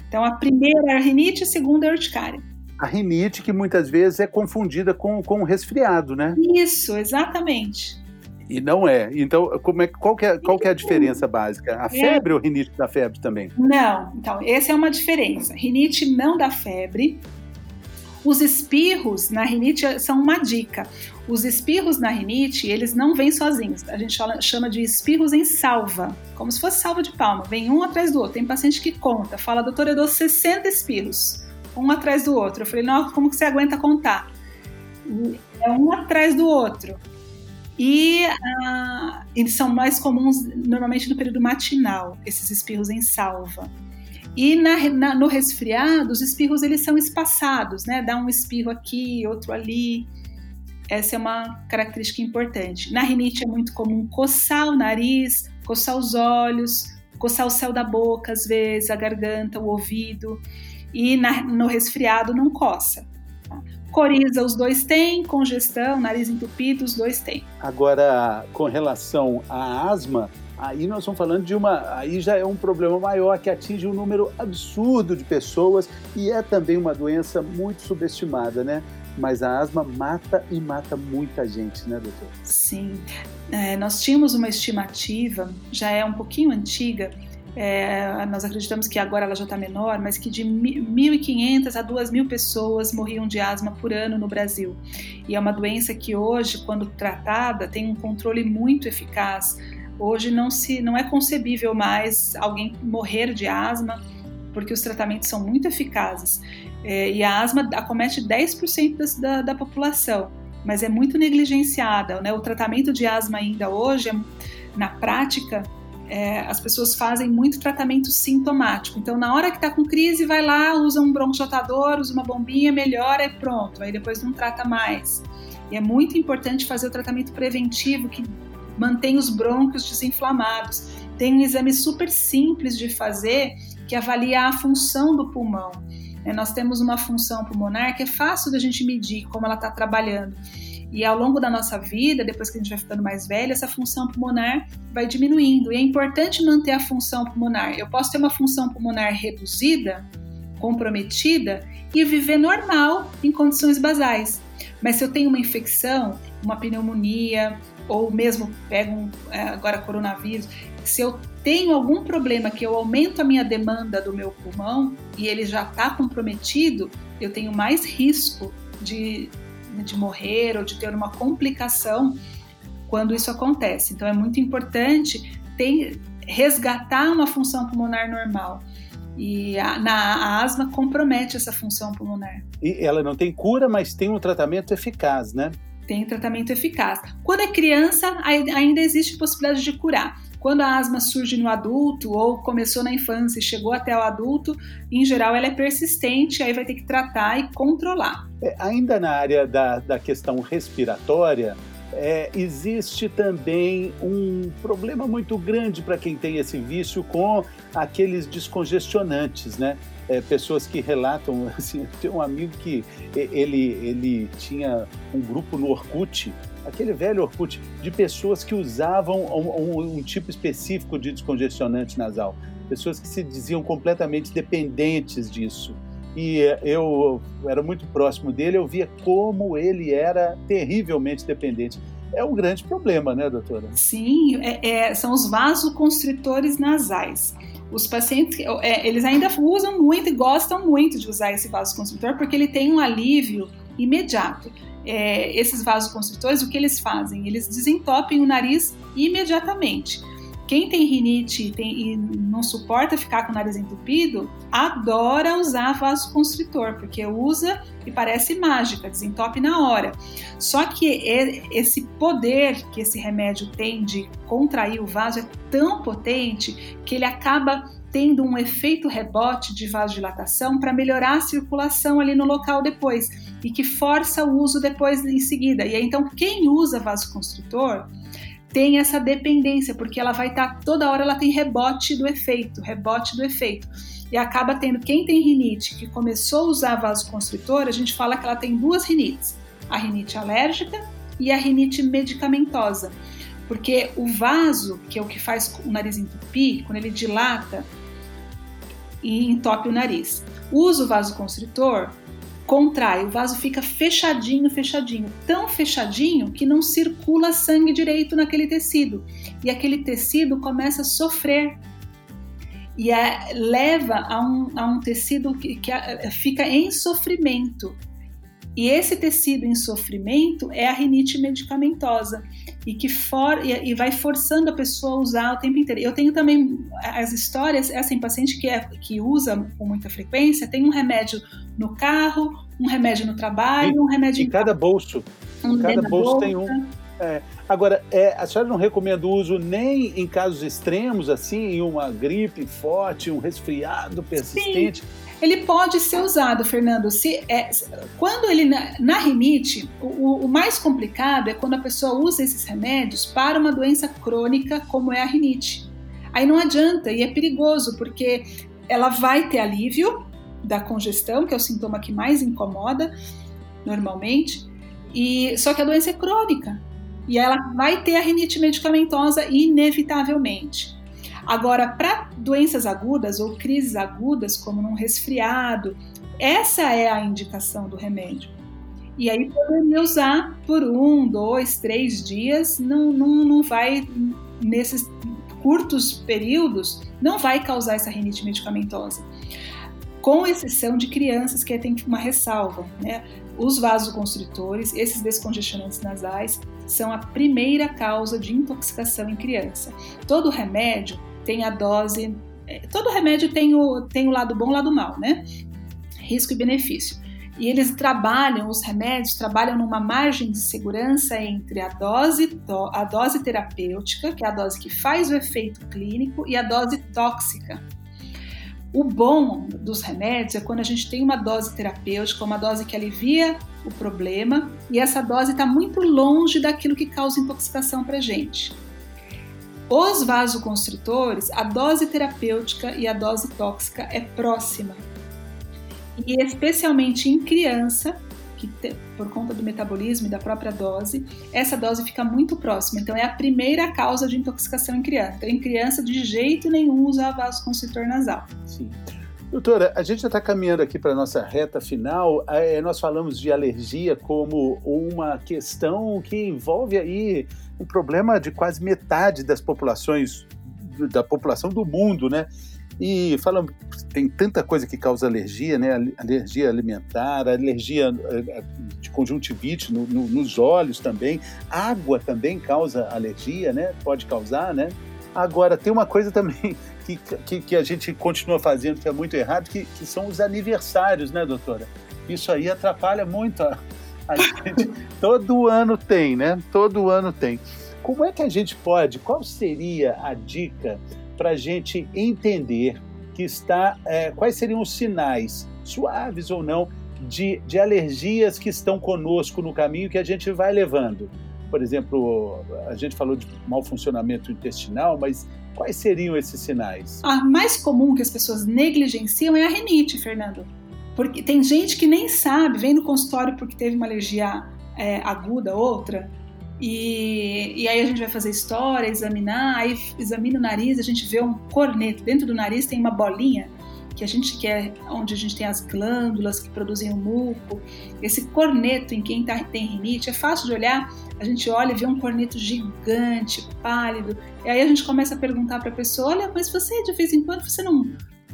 Então a primeira é a rinite, a segunda é a urticária. A rinite que muitas vezes é confundida com, com resfriado, né? Isso, exatamente. E não é. Então, como é, qual, é, qual é a diferença básica? A é. febre ou rinite da febre também? Não. Então, essa é uma diferença. Rinite não dá febre. Os espirros na rinite são uma dica. Os espirros na rinite, eles não vêm sozinhos. A gente chama de espirros em salva, como se fosse salva de palma. Vem um atrás do outro. Tem paciente que conta, fala, doutora, eu dou 60 espirros, um atrás do outro. Eu falei, não, como que você aguenta contar? É um atrás do outro. E uh, eles são mais comuns normalmente no período matinal, esses espirros em salva. E na, na, no resfriado, os espirros eles são espaçados, né? Dá um espirro aqui, outro ali. Essa é uma característica importante. Na rinite é muito comum coçar o nariz, coçar os olhos, coçar o céu da boca, às vezes, a garganta, o ouvido. E na, no resfriado não coça. Tá? Coriza, os dois têm, congestão, nariz entupido, os dois têm. Agora, com relação à asma, aí nós estamos falando de uma. Aí já é um problema maior que atinge um número absurdo de pessoas e é também uma doença muito subestimada, né? Mas a asma mata e mata muita gente, né, doutor? Sim. É, nós tínhamos uma estimativa, já é um pouquinho antiga, é, nós acreditamos que agora ela já está menor, mas que de 1.500 a 2.000 pessoas morriam de asma por ano no Brasil. E é uma doença que hoje, quando tratada, tem um controle muito eficaz. Hoje não, se, não é concebível mais alguém morrer de asma, porque os tratamentos são muito eficazes. É, e a asma acomete 10% da, da população, mas é muito negligenciada. Né? O tratamento de asma ainda hoje, na prática, é, as pessoas fazem muito tratamento sintomático. Então, na hora que está com crise, vai lá, usa um broncodilatador, usa uma bombinha, melhora e pronto. Aí depois não trata mais. E é muito importante fazer o tratamento preventivo que mantém os brônquios desinflamados. Tem um exame super simples de fazer que avalia a função do pulmão. É, nós temos uma função pulmonar que é fácil da gente medir como ela está trabalhando. E ao longo da nossa vida, depois que a gente vai ficando mais velho, essa função pulmonar vai diminuindo. E é importante manter a função pulmonar. Eu posso ter uma função pulmonar reduzida, comprometida, e viver normal em condições basais. Mas se eu tenho uma infecção, uma pneumonia, ou mesmo pego um, é, agora coronavírus, se eu tenho algum problema que eu aumento a minha demanda do meu pulmão e ele já está comprometido, eu tenho mais risco de de morrer ou de ter uma complicação quando isso acontece. Então é muito importante ter, resgatar uma função pulmonar normal. E a, na, a asma compromete essa função pulmonar. E ela não tem cura, mas tem um tratamento eficaz, né? Tem tratamento eficaz. Quando é criança, ainda existe possibilidade de curar. Quando a asma surge no adulto ou começou na infância e chegou até o adulto, em geral ela é persistente, aí vai ter que tratar e controlar. É, ainda na área da, da questão respiratória, é, existe também um problema muito grande para quem tem esse vício com aqueles descongestionantes, né? É, pessoas que relatam, assim, tem um amigo que ele, ele tinha um grupo no Orkut aquele velho Orkut, de pessoas que usavam um, um, um tipo específico de descongestionante nasal. Pessoas que se diziam completamente dependentes disso e eu era muito próximo dele, eu via como ele era terrivelmente dependente. É um grande problema, né, doutora? Sim, é, é, são os vasoconstritores nasais. Os pacientes, é, eles ainda usam muito e gostam muito de usar esse vasoconstritor porque ele tem um alívio imediato é, esses vasoconstritores, o que eles fazem? Eles desentopem o nariz imediatamente. Quem tem rinite tem, e não suporta ficar com o nariz entupido, adora usar vasoconstritor, porque usa e parece mágica, desentope na hora. Só que esse poder que esse remédio tem de contrair o vaso é tão potente que ele acaba tendo um efeito rebote de vasodilatação para melhorar a circulação ali no local depois e que força o uso depois em seguida. E aí, então, quem usa vasoconstritor tem essa dependência, porque ela vai estar tá, toda hora ela tem rebote do efeito, rebote do efeito. E acaba tendo quem tem rinite que começou a usar vasoconstritor, a gente fala que ela tem duas rinites: a rinite alérgica e a rinite medicamentosa. Porque o vaso, que é o que faz o nariz entupir, quando ele dilata, e entope o nariz. Usa o vasoconstritor, contrai, o vaso fica fechadinho, fechadinho, tão fechadinho que não circula sangue direito naquele tecido. E aquele tecido começa a sofrer. E é, leva a um, a um tecido que, que fica em sofrimento. E esse tecido em sofrimento é a rinite medicamentosa e que for, e, e, vai forçando a pessoa a usar o tempo inteiro. Eu tenho também as histórias, essa em paciente que, é, que usa com muita frequência, tem um remédio no carro, um remédio no trabalho, e, um remédio em cada bolso. Um cada bolso tem um. É, Agora, é, a senhora não recomenda o uso nem em casos extremos, assim, em uma gripe forte, um resfriado persistente? Sim. Ele pode ser usado, Fernando. Se, é, quando ele na, na rinite, o, o, mais complicado é quando a pessoa usa esses remédios para uma doença crônica como é a rinite. Aí não adianta e é perigoso porque ela vai ter alívio da congestão, que é o sintoma que mais incomoda normalmente, e só que a doença é crônica e ela vai ter a rinite medicamentosa inevitavelmente. Agora, para doenças agudas ou crises agudas, como num resfriado, essa é a indicação do remédio. E aí poderia usar por um, dois, três dias, não, não, não vai, nesses curtos períodos, não vai causar essa rinite medicamentosa. Com exceção de crianças, que tem uma ressalva, né? Os vasoconstritores, esses descongestionantes nasais, são a primeira causa de intoxicação em criança. Todo remédio tem a dose. É, todo remédio tem o, tem o lado bom e o lado mal, né? Risco e benefício. E eles trabalham, os remédios trabalham numa margem de segurança entre a dose, a dose terapêutica, que é a dose que faz o efeito clínico, e a dose tóxica, o bom dos remédios é quando a gente tem uma dose terapêutica, uma dose que alivia o problema e essa dose está muito longe daquilo que causa intoxicação para a gente. Os vasoconstritores, a dose terapêutica e a dose tóxica é próxima. E especialmente em criança, que por conta do metabolismo e da própria dose, essa dose fica muito próxima. Então é a primeira causa de intoxicação em criança. Então, em criança, de jeito nenhum usar vasoconstritor nasal. Sim. Doutora, a gente já está caminhando aqui para a nossa reta final. É, nós falamos de alergia como uma questão que envolve aí um problema de quase metade das populações, da população do mundo, né? E falando, tem tanta coisa que causa alergia, né? Alergia alimentar, alergia eh, eh, de conjuntivite no, no, nos olhos também. Água também causa alergia, né? Pode causar, né? Agora, tem uma coisa também que, que, que a gente continua fazendo que é muito errado, que, que, são os aniversários, né, doutora? Isso aí atrapalha muito a gente. Todo ano tem, né? Todo ano tem. Como é que a gente pode, qual seria a dica para a gente entender que está, é, quais seriam os sinais, suaves ou não, de, de alergias que estão conosco no caminho que a gente vai levando. Por exemplo, a gente falou de mau funcionamento intestinal, mas quais seriam esses sinais? A mais comum que as pessoas negligenciam é a rinite, Fernando. Porque tem gente que nem sabe, vem no consultório porque teve uma alergia é, aguda, outra, e, e, aí a gente vai fazer história, examinar, aí examina o nariz, a gente vê um corneto. Dentro do nariz tem uma bolinha que a gente quer, onde a gente tem as glândulas que produzem o muco. Esse corneto em quem tá, tem rinite é fácil de olhar. A gente olha e vê um corneto gigante, pálido. E aí a gente começa a perguntar para a pessoa: olha, mas você de vez em quando você não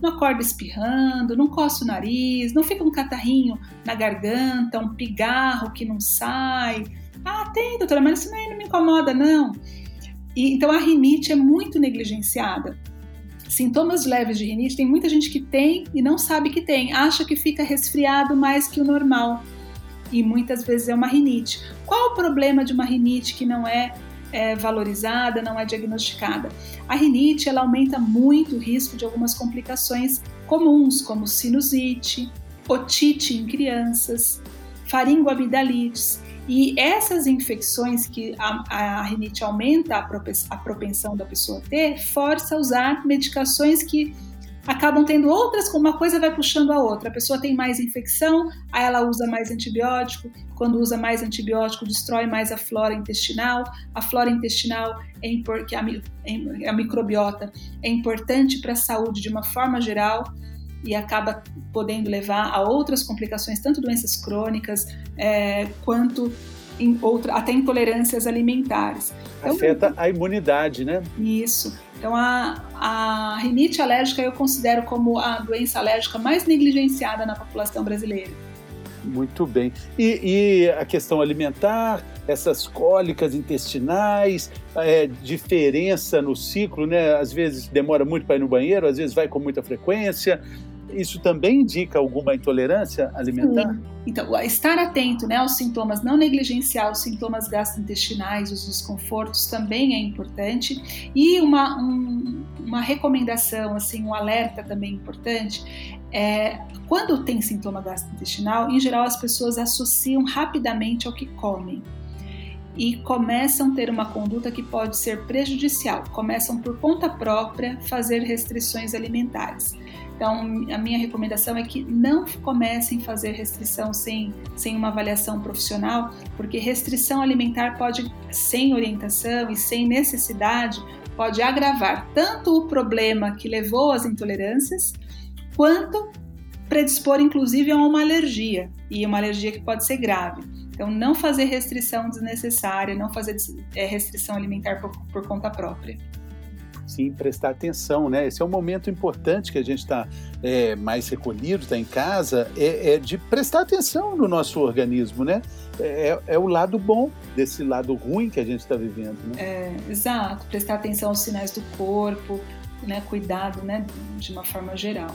não acorda espirrando, não coça o nariz, não fica um catarrinho na garganta, um pigarro que não sai ah, tem, doutora, mas isso não me incomoda, não. E, então a rinite é muito negligenciada. Sintomas leves de rinite, tem muita gente que tem e não sabe que tem, acha que fica resfriado mais que o normal. E muitas vezes é uma rinite. Qual o problema de uma rinite que não é, é valorizada, não é diagnosticada? A rinite ela aumenta muito o risco de algumas complicações comuns, como sinusite, otite em crianças, faringoamidalites. E essas infecções que a, a rinite aumenta a propensão da pessoa ter, força a usar medicações que acabam tendo outras, uma coisa vai puxando a outra. A pessoa tem mais infecção, aí ela usa mais antibiótico. Quando usa mais antibiótico, destrói mais a flora intestinal. A flora intestinal, é que a, a microbiota, é importante para a saúde de uma forma geral e acaba podendo levar a outras complicações, tanto doenças crônicas é, quanto em outra, até intolerâncias alimentares. Então, Afeta a imunidade, né? Isso. Então, a, a rinite alérgica eu considero como a doença alérgica mais negligenciada na população brasileira. Muito bem. E, e, a questão alimentar, essas cólicas intestinais, é, diferença no ciclo, né? Às vezes demora muito para ir no banheiro, às vezes vai com muita frequência isso também indica alguma intolerância alimentar? Sim. Então, estar atento né, aos sintomas, não negligenciar os sintomas gastrointestinais, os desconfortos também é importante. E uma, um, uma recomendação, assim, um alerta também importante é quando tem sintoma gastrointestinal, em geral as pessoas associam rapidamente ao que comem e começam a ter uma conduta que pode ser prejudicial, começam por conta própria fazer restrições alimentares. Então, a minha recomendação é que não comecem a fazer restrição sem, sem uma avaliação profissional, porque restrição alimentar pode, sem orientação e sem necessidade, pode agravar tanto o problema que levou às intolerâncias, quanto predispor inclusive a uma alergia, e uma alergia que pode ser grave. Então, não fazer restrição desnecessária, não fazer é, restrição alimentar por, por conta própria sim prestar atenção, né? Esse é um momento importante que a gente está é, mais recolhido, está em casa, é, é, de prestar atenção no nosso organismo, né? É, é, é o lado bom desse lado ruim que a gente está vivendo, né? É, exato, prestar atenção aos sinais do corpo, né? Cuidado, né? De uma forma geral.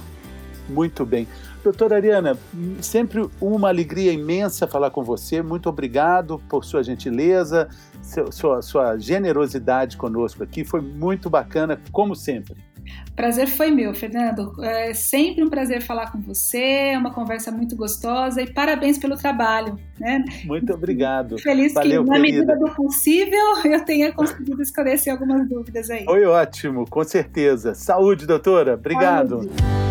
Muito bem. Doutora Ariana, sempre uma alegria imensa falar com você. Muito obrigado por sua gentileza, sua, sua generosidade conosco aqui. Foi muito bacana, como sempre. Prazer foi meu, Fernando. É sempre um prazer falar com você, é uma conversa muito gostosa e parabéns pelo trabalho. Né? Muito obrigado. Feliz Valeu, que, na querida. medida do possível, eu tenha conseguido esclarecer algumas dúvidas aí. Foi ótimo, com certeza. Saúde, doutora. Obrigado. Saúde.